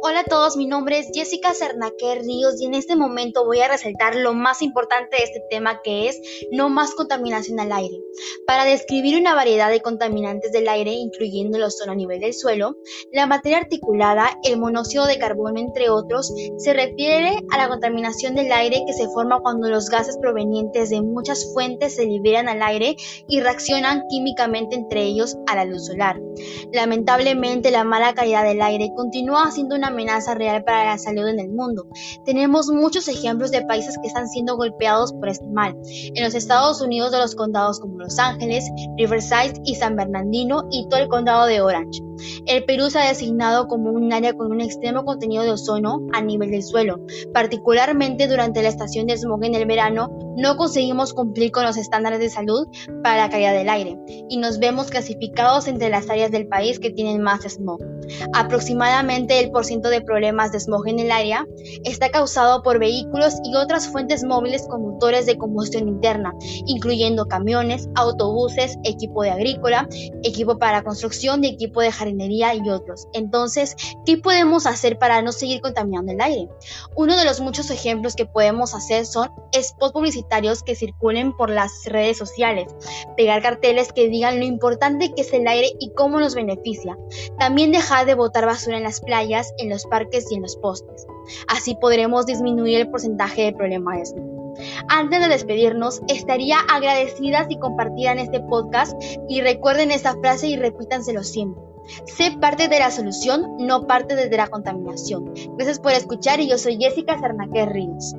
Hola a todos, mi nombre es Jessica Cernaque Ríos y en este momento voy a resaltar lo más importante de este tema que es no más contaminación al aire. Para describir una variedad de contaminantes del aire, incluyendo el ozono a nivel del suelo, la materia articulada, el monóxido de carbono, entre otros, se refiere a la contaminación del aire que se forma cuando los gases provenientes de muchas fuentes se liberan al aire y reaccionan químicamente entre ellos a la luz solar. Lamentablemente, la mala calidad del aire continúa siendo una amenaza real para la salud en el mundo. Tenemos muchos ejemplos de países que están siendo golpeados por este mal. En los Estados Unidos de los condados como Los Ángeles, Riverside y San Bernardino y todo el condado de Orange. El Perú se ha designado como un área con un extremo contenido de ozono a nivel del suelo. Particularmente durante la estación de smog en el verano, no conseguimos cumplir con los estándares de salud para la calidad del aire y nos vemos clasificados entre las áreas del país que tienen más smog. Aproximadamente el porcentaje de problemas de smog en el área está causado por vehículos y otras fuentes móviles con motores de combustión interna, incluyendo camiones, autobuses, equipo de agrícola, equipo para construcción y equipo de jardinería y otros. Entonces, ¿qué podemos hacer para no seguir contaminando el aire? Uno de los muchos ejemplos que podemos hacer son spots publicitarios que circulen por las redes sociales, pegar carteles que digan lo importante que es el aire y cómo nos beneficia. También dejar de botar basura en las playas, en los parques y en los postes. Así podremos disminuir el porcentaje de problemas de Antes de despedirnos, estaría agradecida si compartieran este podcast y recuerden esta frase y repítanselo siempre. Sé parte de la solución, no parte de la contaminación. Gracias por escuchar y yo soy Jessica Sarnaque Ríos.